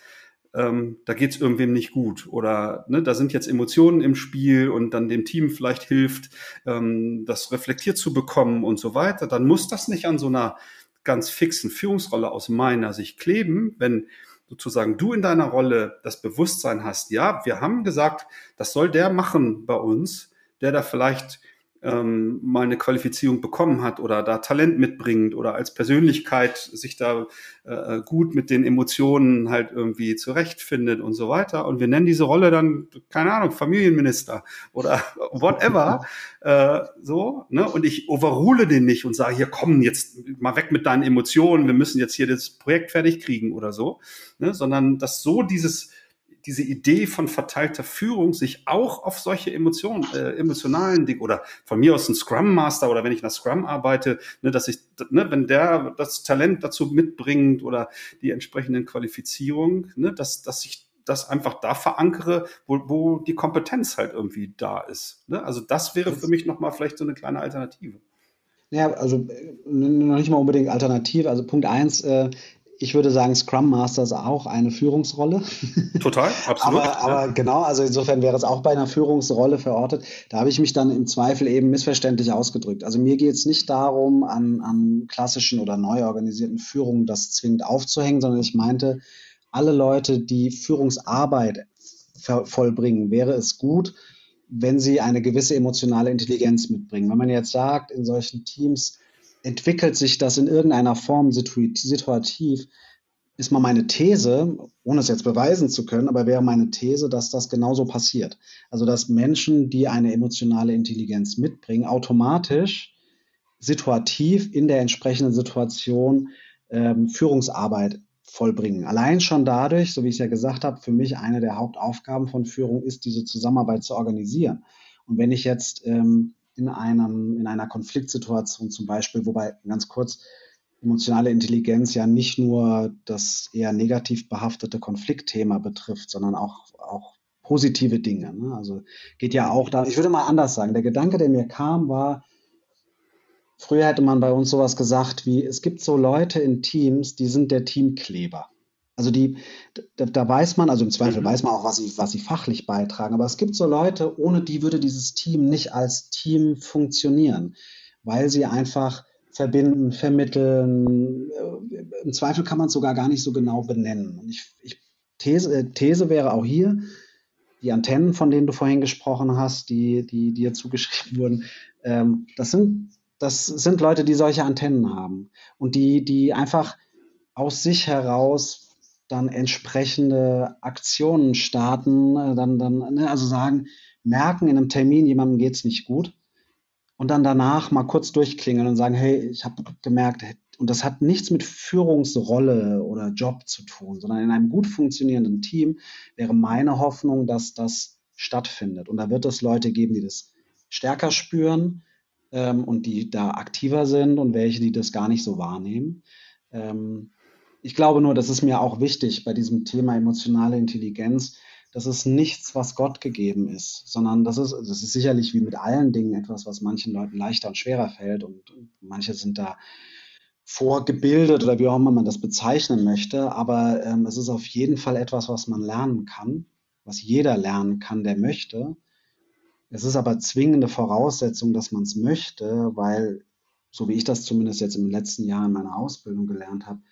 ähm, da geht's irgendwem nicht gut oder ne, da sind jetzt Emotionen im Spiel und dann dem Team vielleicht hilft, ähm, das reflektiert zu bekommen und so weiter, dann muss das nicht an so einer ganz fixen Führungsrolle aus meiner Sicht kleben, wenn sozusagen du in deiner Rolle das Bewusstsein hast, ja, wir haben gesagt, das soll der machen bei uns, der da vielleicht ähm, mal eine Qualifizierung bekommen hat oder da Talent mitbringt oder als Persönlichkeit sich da äh, gut mit den Emotionen halt irgendwie zurechtfindet und so weiter. Und wir nennen diese Rolle dann, keine Ahnung, Familienminister oder whatever. äh, so, ne? Und ich overrule den nicht und sage, hier komm, jetzt mal weg mit deinen Emotionen, wir müssen jetzt hier das Projekt fertig kriegen oder so. Ne? Sondern dass so dieses diese Idee von verteilter Führung sich auch auf solche Emotionen, äh, emotionalen Dinge oder von mir aus ein Scrum Master oder wenn ich nach Scrum arbeite, ne, dass ich, ne, wenn der das Talent dazu mitbringt oder die entsprechenden Qualifizierungen, ne, dass, dass ich das einfach da verankere, wo, wo die Kompetenz halt irgendwie da ist. Ne? Also das wäre für mich nochmal vielleicht so eine kleine Alternative. Ja, also äh, noch nicht mal unbedingt Alternative. Also Punkt eins, äh, ich würde sagen, Scrum Master ist auch eine Führungsrolle. Total, absolut. aber, aber genau, also insofern wäre es auch bei einer Führungsrolle verortet. Da habe ich mich dann im Zweifel eben missverständlich ausgedrückt. Also mir geht es nicht darum, an, an klassischen oder neu organisierten Führungen das zwingend aufzuhängen, sondern ich meinte, alle Leute, die Führungsarbeit vollbringen, wäre es gut, wenn sie eine gewisse emotionale Intelligenz mitbringen. Wenn man jetzt sagt, in solchen Teams, entwickelt sich das in irgendeiner Form situativ, ist mal meine These, ohne es jetzt beweisen zu können, aber wäre meine These, dass das genauso passiert. Also dass Menschen, die eine emotionale Intelligenz mitbringen, automatisch situativ in der entsprechenden Situation ähm, Führungsarbeit vollbringen. Allein schon dadurch, so wie ich es ja gesagt habe, für mich eine der Hauptaufgaben von Führung ist, diese Zusammenarbeit zu organisieren. Und wenn ich jetzt ähm, in, einem, in einer Konfliktsituation zum Beispiel, wobei ganz kurz, emotionale Intelligenz ja nicht nur das eher negativ behaftete Konfliktthema betrifft, sondern auch, auch positive Dinge. Ne? Also geht ja auch da, ich würde mal anders sagen, der Gedanke, der mir kam, war, früher hätte man bei uns sowas gesagt wie, es gibt so Leute in Teams, die sind der Teamkleber. Also die, da, da, weiß man, also im Zweifel mhm. weiß man auch, was sie, was sie fachlich beitragen, aber es gibt so Leute, ohne die würde dieses Team nicht als Team funktionieren, weil sie einfach verbinden, vermitteln. Äh, Im Zweifel kann man es sogar gar nicht so genau benennen. Und ich, ich These, äh, These wäre auch hier, die Antennen, von denen du vorhin gesprochen hast, die, die dir zugeschrieben wurden, ähm, das sind, das sind Leute, die solche Antennen haben und die, die einfach aus sich heraus dann entsprechende Aktionen starten, äh, dann, dann, ne, also sagen, merken in einem Termin, jemandem geht es nicht gut und dann danach mal kurz durchklingeln und sagen, hey, ich habe gemerkt, und das hat nichts mit Führungsrolle oder Job zu tun, sondern in einem gut funktionierenden Team wäre meine Hoffnung, dass das stattfindet. Und da wird es Leute geben, die das stärker spüren ähm, und die da aktiver sind und welche, die das gar nicht so wahrnehmen. Ähm, ich glaube nur, das ist mir auch wichtig bei diesem Thema emotionale Intelligenz. Das ist nichts, was Gott gegeben ist, sondern das ist, das ist sicherlich wie mit allen Dingen etwas, was manchen Leuten leichter und schwerer fällt und manche sind da vorgebildet oder wie auch immer man das bezeichnen möchte, aber ähm, es ist auf jeden Fall etwas, was man lernen kann, was jeder lernen kann, der möchte. Es ist aber zwingende Voraussetzung, dass man es möchte, weil, so wie ich das zumindest jetzt im letzten Jahr in meiner Ausbildung gelernt habe,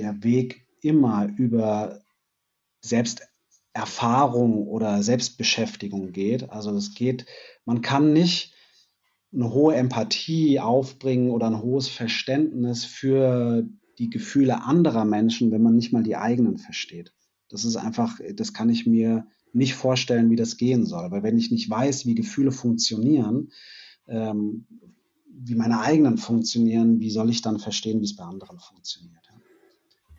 der Weg immer über Selbsterfahrung oder Selbstbeschäftigung geht. Also es geht, man kann nicht eine hohe Empathie aufbringen oder ein hohes Verständnis für die Gefühle anderer Menschen, wenn man nicht mal die eigenen versteht. Das ist einfach, das kann ich mir nicht vorstellen, wie das gehen soll. Weil wenn ich nicht weiß, wie Gefühle funktionieren, ähm, wie meine eigenen funktionieren, wie soll ich dann verstehen, wie es bei anderen funktioniert?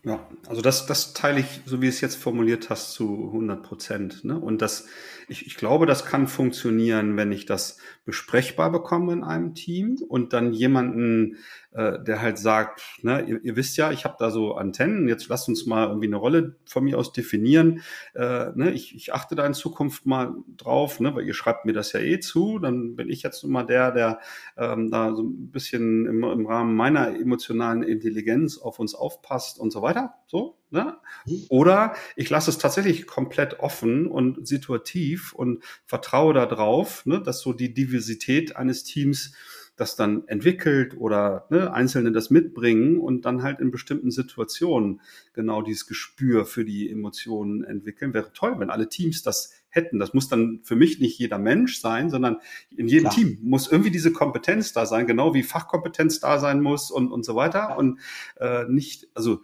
Ja, also das, das teile ich, so wie es jetzt formuliert hast, zu 100 Prozent. Ne? Und das, ich, ich glaube, das kann funktionieren, wenn ich das besprechbar bekomme in einem Team und dann jemanden äh, der halt sagt, ne, ihr, ihr wisst ja, ich habe da so Antennen, jetzt lasst uns mal irgendwie eine Rolle von mir aus definieren. Äh, ne, ich, ich achte da in Zukunft mal drauf, ne, weil ihr schreibt mir das ja eh zu, dann bin ich jetzt immer der, der ähm, da so ein bisschen im, im Rahmen meiner emotionalen Intelligenz auf uns aufpasst und so weiter. So, Ne? Mhm. Oder ich lasse es tatsächlich komplett offen und situativ und vertraue darauf, ne, dass so die Diversität eines Teams das dann entwickelt oder ne, Einzelne das mitbringen und dann halt in bestimmten Situationen genau dieses Gespür für die Emotionen entwickeln. Wäre toll, wenn alle Teams das hätten. Das muss dann für mich nicht jeder Mensch sein, sondern in jedem Klar. Team muss irgendwie diese Kompetenz da sein, genau wie Fachkompetenz da sein muss und, und so weiter. Und äh, nicht, also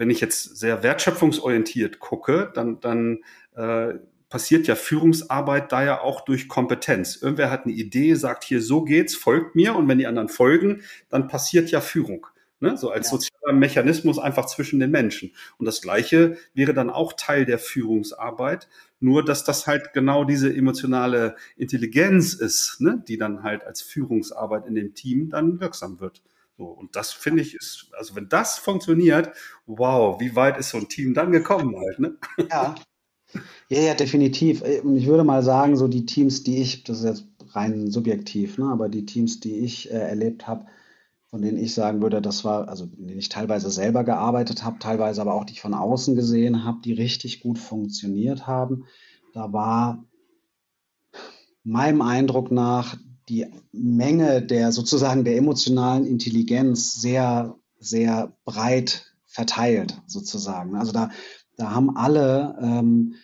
wenn ich jetzt sehr wertschöpfungsorientiert gucke, dann, dann äh, passiert ja Führungsarbeit da ja auch durch Kompetenz. Irgendwer hat eine Idee, sagt hier, so geht's, folgt mir. Und wenn die anderen folgen, dann passiert ja Führung. Ne? So als ja. sozialer Mechanismus einfach zwischen den Menschen. Und das Gleiche wäre dann auch Teil der Führungsarbeit. Nur, dass das halt genau diese emotionale Intelligenz ist, ne? die dann halt als Führungsarbeit in dem Team dann wirksam wird. So, und das finde ich ist, also wenn das funktioniert, wow, wie weit ist so ein Team dann gekommen halt, ne? Ja, ja, ja, definitiv. Äh, ich würde mal sagen, so die Teams, die ich, das ist jetzt rein subjektiv, ne, aber die Teams, die ich äh, erlebt habe, von denen ich sagen würde, das war, also in denen ich teilweise selber gearbeitet habe, teilweise aber auch die ich von außen gesehen habe, die richtig gut funktioniert haben. Da war meinem Eindruck nach die Menge der sozusagen der emotionalen Intelligenz sehr, sehr breit verteilt, sozusagen. Also da da haben alle ähm,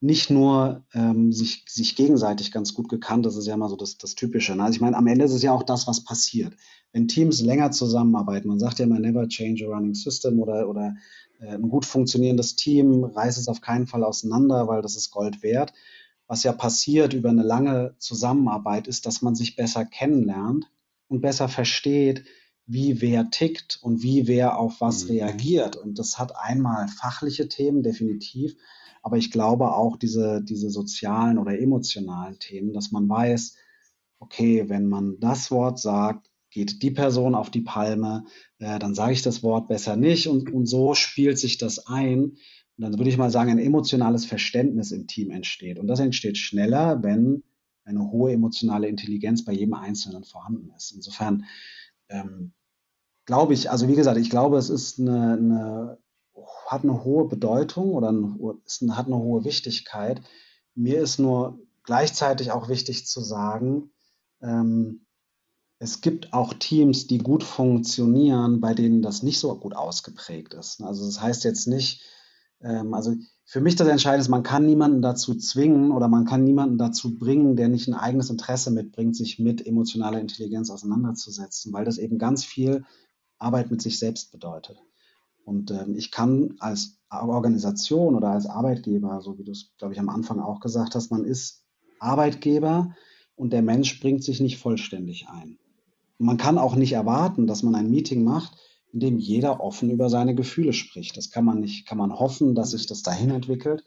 nicht nur ähm, sich, sich gegenseitig ganz gut gekannt, das ist ja immer so das, das Typische. Ne? Also ich meine, am Ende ist es ja auch das, was passiert. Wenn Teams länger zusammenarbeiten, man sagt ja immer never change a running system oder, oder äh, ein gut funktionierendes Team reißt es auf keinen Fall auseinander, weil das ist Gold wert. Was ja passiert über eine lange Zusammenarbeit ist, dass man sich besser kennenlernt und besser versteht, wie wer tickt und wie wer auf was mhm. reagiert. Und das hat einmal fachliche Themen, definitiv, aber ich glaube auch diese, diese sozialen oder emotionalen Themen, dass man weiß, okay, wenn man das Wort sagt, geht die Person auf die Palme, äh, dann sage ich das Wort besser nicht und, und so spielt sich das ein. Und dann würde ich mal sagen, ein emotionales Verständnis im Team entsteht. Und das entsteht schneller, wenn eine hohe emotionale Intelligenz bei jedem Einzelnen vorhanden ist. Insofern ähm, glaube ich, also wie gesagt, ich glaube, es ist eine, eine hat eine hohe Bedeutung oder ein, ist, hat eine hohe Wichtigkeit. Mir ist nur gleichzeitig auch wichtig zu sagen, ähm, es gibt auch Teams, die gut funktionieren, bei denen das nicht so gut ausgeprägt ist. Also das heißt jetzt nicht, ähm, also für mich das Entscheidende ist, man kann niemanden dazu zwingen oder man kann niemanden dazu bringen, der nicht ein eigenes Interesse mitbringt, sich mit emotionaler Intelligenz auseinanderzusetzen, weil das eben ganz viel Arbeit mit sich selbst bedeutet. Und ähm, ich kann als Organisation oder als Arbeitgeber, so wie du es, glaube ich, am Anfang auch gesagt hast, man ist Arbeitgeber und der Mensch bringt sich nicht vollständig ein. Man kann auch nicht erwarten, dass man ein Meeting macht, in dem jeder offen über seine Gefühle spricht. Das kann man nicht, kann man hoffen, dass sich das dahin entwickelt.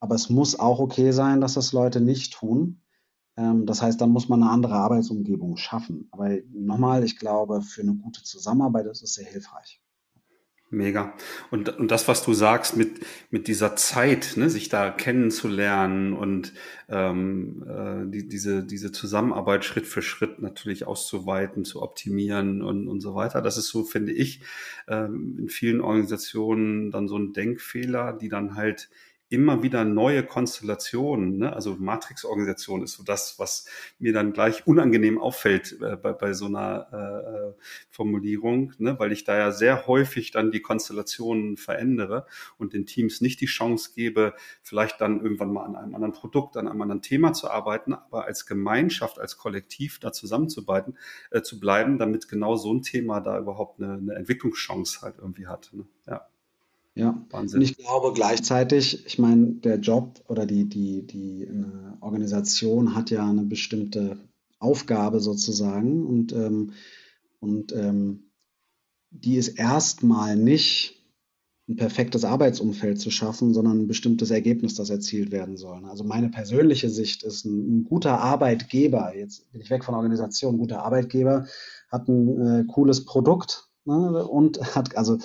Aber es muss auch okay sein, dass das Leute nicht tun. Ähm, das heißt, dann muss man eine andere Arbeitsumgebung schaffen. Aber nochmal, ich glaube, für eine gute Zusammenarbeit ist es sehr hilfreich. Mega. Und, und das, was du sagst mit, mit dieser Zeit, ne, sich da kennenzulernen und ähm, äh, die, diese, diese Zusammenarbeit Schritt für Schritt natürlich auszuweiten, zu optimieren und, und so weiter. Das ist so, finde ich, ähm, in vielen Organisationen dann so ein Denkfehler, die dann halt immer wieder neue Konstellationen. Ne? Also Matrix-Organisation ist so das, was mir dann gleich unangenehm auffällt äh, bei, bei so einer äh, Formulierung, ne? weil ich da ja sehr häufig dann die Konstellationen verändere und den Teams nicht die Chance gebe, vielleicht dann irgendwann mal an einem anderen Produkt, an einem anderen Thema zu arbeiten, aber als Gemeinschaft, als Kollektiv da zusammenzuarbeiten, äh, zu bleiben, damit genau so ein Thema da überhaupt eine, eine Entwicklungschance halt irgendwie hat. Ne? Ja. Ja, Wahnsinn. Und ich glaube gleichzeitig, ich meine, der Job oder die, die, die eine Organisation hat ja eine bestimmte Aufgabe sozusagen und, ähm, und ähm, die ist erstmal nicht ein perfektes Arbeitsumfeld zu schaffen, sondern ein bestimmtes Ergebnis, das erzielt werden soll. Also meine persönliche Sicht ist, ein, ein guter Arbeitgeber, jetzt bin ich weg von Organisation, ein guter Arbeitgeber hat ein äh, cooles Produkt ne, und hat, also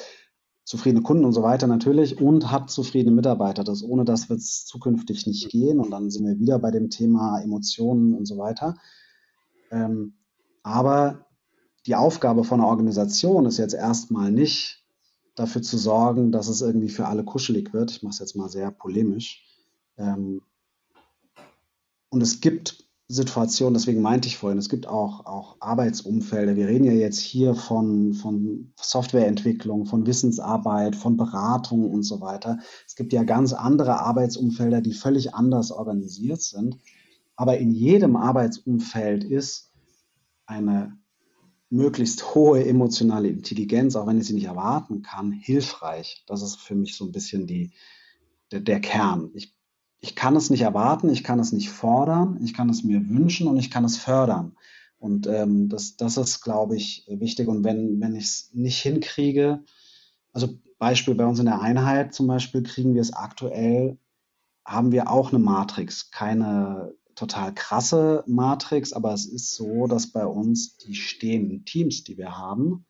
zufriedene Kunden und so weiter natürlich und hat zufriedene Mitarbeiter. Das, ohne das wird es zukünftig nicht gehen. Und dann sind wir wieder bei dem Thema Emotionen und so weiter. Ähm, aber die Aufgabe von einer Organisation ist jetzt erstmal nicht dafür zu sorgen, dass es irgendwie für alle kuschelig wird. Ich mache es jetzt mal sehr polemisch. Ähm, und es gibt Situation, deswegen meinte ich vorhin, es gibt auch, auch Arbeitsumfelder. Wir reden ja jetzt hier von, von Softwareentwicklung, von Wissensarbeit, von Beratung und so weiter. Es gibt ja ganz andere Arbeitsumfelder, die völlig anders organisiert sind. Aber in jedem Arbeitsumfeld ist eine möglichst hohe emotionale Intelligenz, auch wenn ich sie nicht erwarten kann, hilfreich. Das ist für mich so ein bisschen die, der, der Kern. Ich ich kann es nicht erwarten, ich kann es nicht fordern, ich kann es mir wünschen und ich kann es fördern. Und ähm, das, das ist, glaube ich, wichtig. Und wenn, wenn ich es nicht hinkriege, also Beispiel bei uns in der Einheit zum Beispiel, kriegen wir es aktuell, haben wir auch eine Matrix, keine total krasse Matrix, aber es ist so, dass bei uns die stehenden Teams, die wir haben,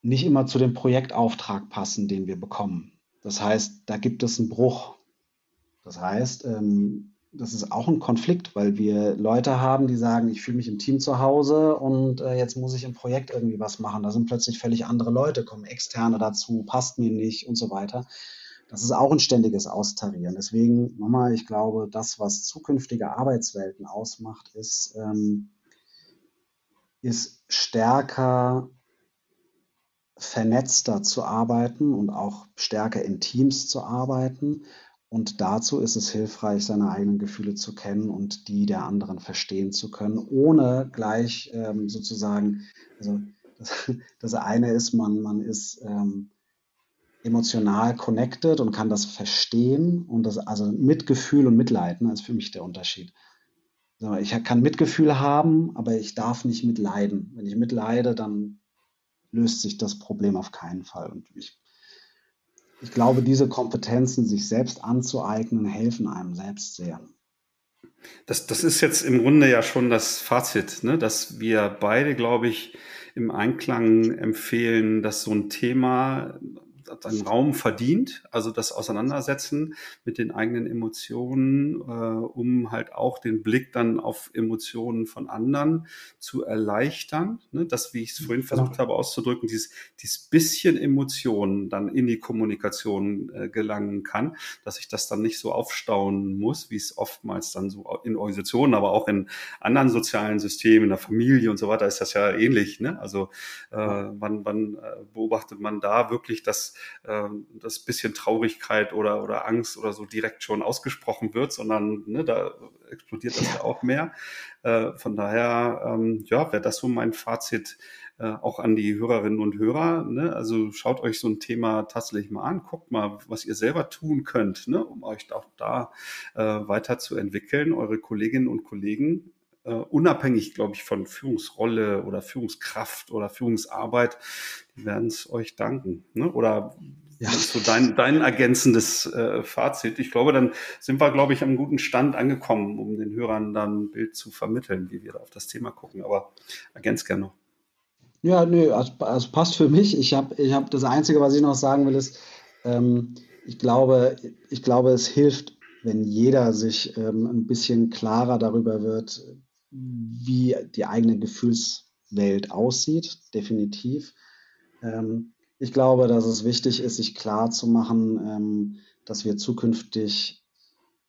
nicht immer zu dem Projektauftrag passen, den wir bekommen. Das heißt, da gibt es einen Bruch. Das heißt, ähm, das ist auch ein Konflikt, weil wir Leute haben, die sagen, ich fühle mich im Team zu Hause und äh, jetzt muss ich im Projekt irgendwie was machen. Da sind plötzlich völlig andere Leute, kommen externe dazu, passt mir nicht und so weiter. Das ist auch ein ständiges Austarieren. Deswegen nochmal, ich glaube, das, was zukünftige Arbeitswelten ausmacht, ist, ähm, ist stärker vernetzter zu arbeiten und auch stärker in Teams zu arbeiten und dazu ist es hilfreich, seine eigenen Gefühle zu kennen und die der anderen verstehen zu können, ohne gleich ähm, sozusagen, also das, das, eine ist, man, man ist ähm, emotional connected und kann das verstehen und das, also Mitgefühl und Mitleiden ist für mich der Unterschied. Ich kann Mitgefühl haben, aber ich darf nicht mitleiden. Wenn ich mitleide, dann löst sich das Problem auf keinen Fall. Und ich ich glaube, diese Kompetenzen sich selbst anzueignen, helfen einem selbst sehr. Das, das ist jetzt im Grunde ja schon das Fazit, ne? dass wir beide, glaube ich, im Einklang empfehlen, dass so ein Thema seinen Raum verdient, also das Auseinandersetzen mit den eigenen Emotionen, äh, um halt auch den Blick dann auf Emotionen von anderen zu erleichtern. Ne? Das, wie ich es vorhin genau. versucht habe auszudrücken, dieses, dieses bisschen Emotionen dann in die Kommunikation äh, gelangen kann, dass ich das dann nicht so aufstauen muss, wie es oftmals dann so in Organisationen, aber auch in anderen sozialen Systemen, in der Familie und so weiter ist das ja ähnlich. Ne? Also äh, wann, wann äh, beobachtet man da wirklich, dass äh, das bisschen Traurigkeit oder, oder Angst oder so direkt schon ausgesprochen wird, sondern ne, da explodiert das ja, auch mehr. Äh, von daher, ähm, ja, wäre das so mein Fazit äh, auch an die Hörerinnen und Hörer. Ne? Also schaut euch so ein Thema tatsächlich mal an, guckt mal, was ihr selber tun könnt, ne? um euch auch da äh, weiterzuentwickeln. Eure Kolleginnen und Kollegen Uh, unabhängig, glaube ich, von Führungsrolle oder Führungskraft oder Führungsarbeit, die werden es euch danken. Ne? Oder ja. so dein, dein ergänzendes äh, Fazit. Ich glaube, dann sind wir, glaube ich, am guten Stand angekommen, um den Hörern dann ein Bild zu vermitteln, wie wir da auf das Thema gucken. Aber ergänzt gerne noch. Ja, nö, also, also passt für mich. Ich habe ich hab das Einzige, was ich noch sagen will, ist, ähm, ich glaube, ich glaube, es hilft, wenn jeder sich ähm, ein bisschen klarer darüber wird, wie die eigene Gefühlswelt aussieht, definitiv. Ähm, ich glaube, dass es wichtig ist, sich klar zu machen, ähm, dass wir zukünftig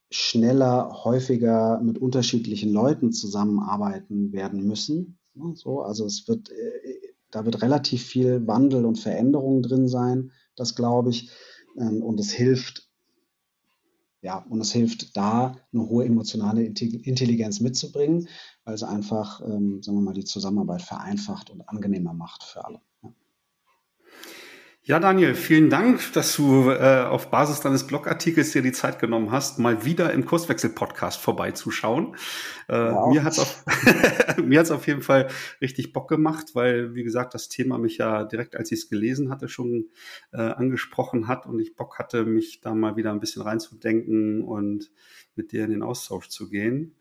schneller, häufiger mit unterschiedlichen Leuten zusammenarbeiten werden müssen. So, also es wird, äh, da wird relativ viel Wandel und Veränderung drin sein, das glaube ich. Ähm, und es hilft, ja, und es hilft da, eine hohe emotionale Intelligenz mitzubringen, weil es einfach, ähm, sagen wir mal, die Zusammenarbeit vereinfacht und angenehmer macht für alle. Ja. Daniel, vielen Dank, dass du äh, auf Basis deines Blogartikels dir die Zeit genommen hast, mal wieder im Kurswechsel-Podcast vorbeizuschauen. Äh, wow. Mir hat's auf, mir hat's auf jeden Fall richtig Bock gemacht, weil, wie gesagt, das Thema mich ja direkt, als ich es gelesen hatte, schon äh, angesprochen hat und ich Bock hatte, mich da mal wieder ein bisschen reinzudenken und mit dir in den Austausch zu gehen.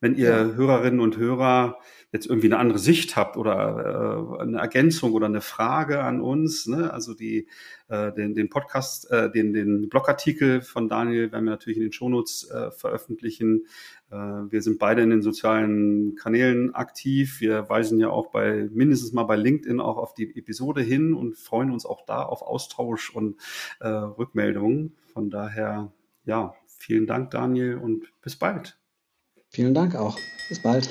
Wenn ihr ja. Hörerinnen und Hörer jetzt irgendwie eine andere Sicht habt oder äh, eine Ergänzung oder eine Frage an uns, ne? also die, äh, den, den Podcast, äh, den, den Blogartikel von Daniel werden wir natürlich in den Shownotes äh, veröffentlichen. Äh, wir sind beide in den sozialen Kanälen aktiv. Wir weisen ja auch bei mindestens mal bei LinkedIn auch auf die Episode hin und freuen uns auch da auf Austausch und äh, Rückmeldungen. Von daher, ja, vielen Dank, Daniel, und bis bald. Vielen Dank auch. Bis bald.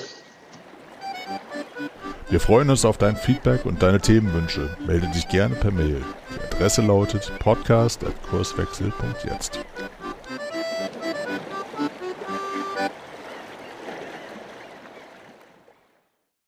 Wir freuen uns auf dein Feedback und deine Themenwünsche. Melde dich gerne per Mail. Die Adresse lautet podcast.kurswechsel.jetzt.